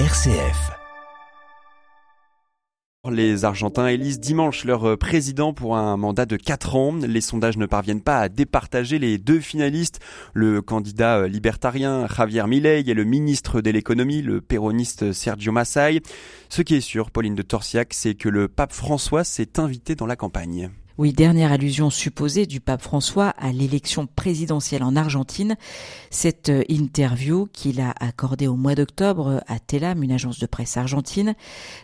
RCF. Les Argentins élisent dimanche leur président pour un mandat de 4 ans. Les sondages ne parviennent pas à départager les deux finalistes, le candidat libertarien Javier Milei et le ministre de l'économie, le péroniste Sergio Massai. Ce qui est sûr, Pauline de Torsiac, c'est que le pape François s'est invité dans la campagne. Oui, dernière allusion supposée du pape François à l'élection présidentielle en Argentine. Cette euh, interview qu'il a accordée au mois d'octobre à Telam, une agence de presse argentine.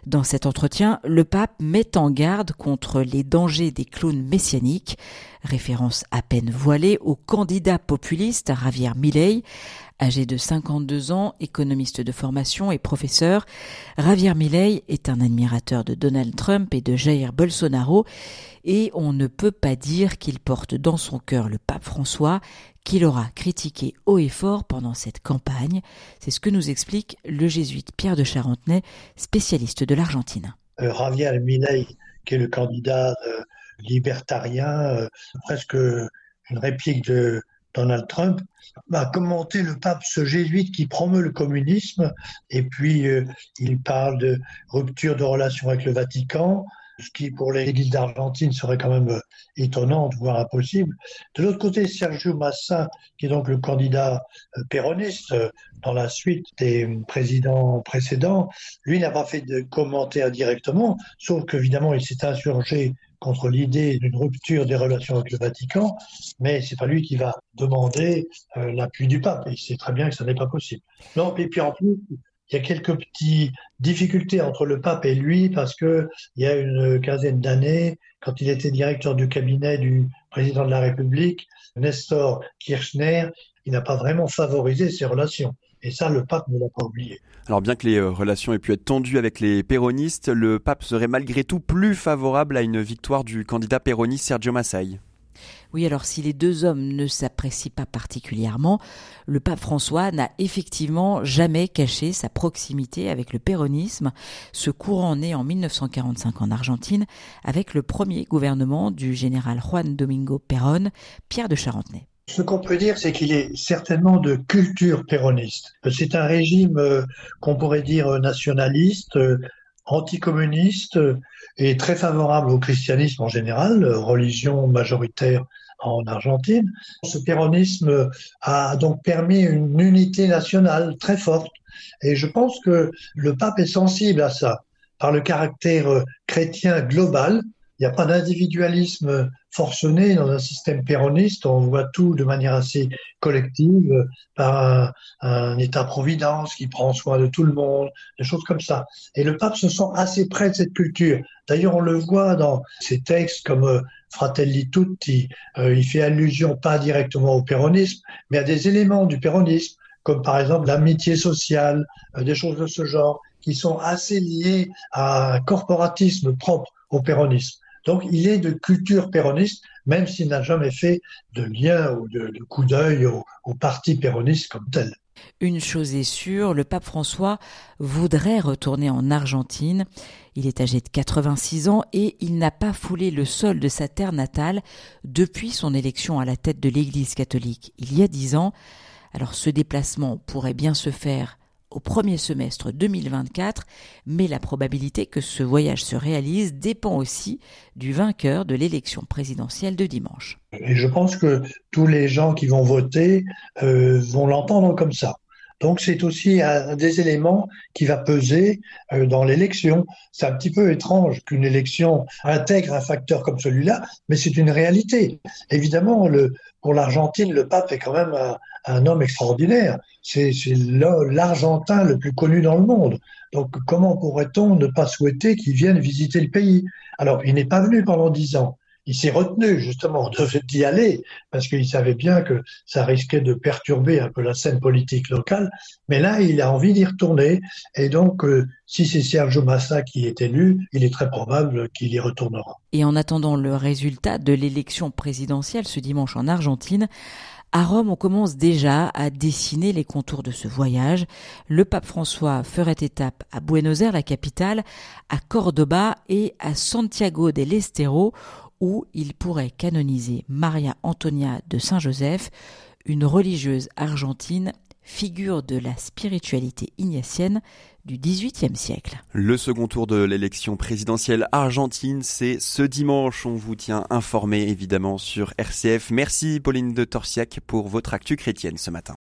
Dans cet entretien, le pape met en garde contre les dangers des clowns messianiques, référence à peine voilée au candidat populiste Javier Milei, Âgé de 52 ans, économiste de formation et professeur, Javier Milei est un admirateur de Donald Trump et de Jair Bolsonaro et on ne peut pas dire qu'il porte dans son cœur le pape François qu'il aura critiqué haut et fort pendant cette campagne. C'est ce que nous explique le jésuite Pierre de Charentenay, spécialiste de l'Argentine. Euh, Javier Milei, qui est le candidat euh, libertarien, euh, presque une réplique de Donald Trump, a commenté le pape ce jésuite qui promeut le communisme et puis euh, il parle de rupture de relations avec le Vatican, ce qui pour l'Église d'Argentine serait quand même euh, étonnant, voire impossible. De l'autre côté, Sergio Massa, qui est donc le candidat euh, péroniste dans la suite des présidents précédents, lui n'a pas fait de commentaire directement, sauf qu'évidemment il s'est insurgé contre l'idée d'une rupture des relations avec le Vatican, mais c'est pas lui qui va demander euh, l'appui du pape. Il sait très bien que ça n'est pas possible. Non, et puis en plus, il y a quelques petites difficultés entre le pape et lui parce que il y a une quinzaine d'années, quand il était directeur du cabinet du président de la République, Nestor Kirchner, il n'a pas vraiment favorisé ces relations. Et ça, le pape ne l'a pas oublié. Alors bien que les euh, relations aient pu être tendues avec les péronistes, le pape serait malgré tout plus favorable à une victoire du candidat péroniste Sergio Massai. Oui, alors si les deux hommes ne s'apprécient pas particulièrement, le pape François n'a effectivement jamais caché sa proximité avec le péronisme, ce courant né en 1945 en Argentine avec le premier gouvernement du général Juan Domingo Perón, Pierre de Charentenay. Ce qu'on peut dire, c'est qu'il est certainement de culture péroniste. C'est un régime euh, qu'on pourrait dire nationaliste, euh, anticommuniste euh, et très favorable au christianisme en général, religion majoritaire en Argentine. Ce péronisme a donc permis une unité nationale très forte et je pense que le pape est sensible à ça par le caractère chrétien global il n'y a pas d'individualisme forcené dans un système péroniste. On voit tout de manière assez collective par un, État-providence qui prend soin de tout le monde, des choses comme ça. Et le pape se sent assez près de cette culture. D'ailleurs, on le voit dans ses textes comme euh, Fratelli Tutti. Euh, il fait allusion pas directement au péronisme, mais à des éléments du péronisme, comme par exemple l'amitié sociale, euh, des choses de ce genre, qui sont assez liées à un corporatisme propre au péronisme. Donc il est de culture péroniste, même s'il n'a jamais fait de lien ou de, coup d'œil au, au parti péroniste comme tel. Une chose est sûre, le pape François voudrait retourner en Argentine. Il est âgé de 86 ans et il n'a pas foulé le sol de sa terre natale depuis son élection à la tête de l'Église catholique il y a dix ans. Alors ce déplacement pourrait bien se faire au premier semestre 2024, mais la probabilité que ce voyage se réalise dépend aussi du vainqueur de l'élection présidentielle de dimanche. Et je pense que tous les gens qui vont voter euh, vont l'entendre comme ça. Donc c'est aussi un des éléments qui va peser euh, dans l'élection. C'est un petit peu étrange qu'une élection intègre un facteur comme celui-là, mais c'est une réalité. Évidemment, pour l'Argentine, le pape est quand même un homme extraordinaire. C'est l'Argentin le plus connu dans le monde. Donc comment pourrait-on ne pas souhaiter qu'il vienne visiter le pays? Alors, il n'est pas venu pendant dix ans il s'est retenu justement d'y aller parce qu'il savait bien que ça risquait de perturber un peu la scène politique locale. Mais là, il a envie d'y retourner. Et donc, euh, si c'est Sergio Massa qui est élu, il est très probable qu'il y retournera. Et en attendant le résultat de l'élection présidentielle ce dimanche en Argentine, à Rome, on commence déjà à dessiner les contours de ce voyage. Le pape François ferait étape à Buenos Aires, la capitale, à Cordoba et à Santiago del Estero, où il pourrait canoniser Maria Antonia de Saint-Joseph, une religieuse argentine figure de la spiritualité ignatienne du XVIIIe siècle. Le second tour de l'élection présidentielle argentine, c'est ce dimanche. On vous tient informé évidemment sur RCF. Merci Pauline de Torsiac pour votre actu chrétienne ce matin.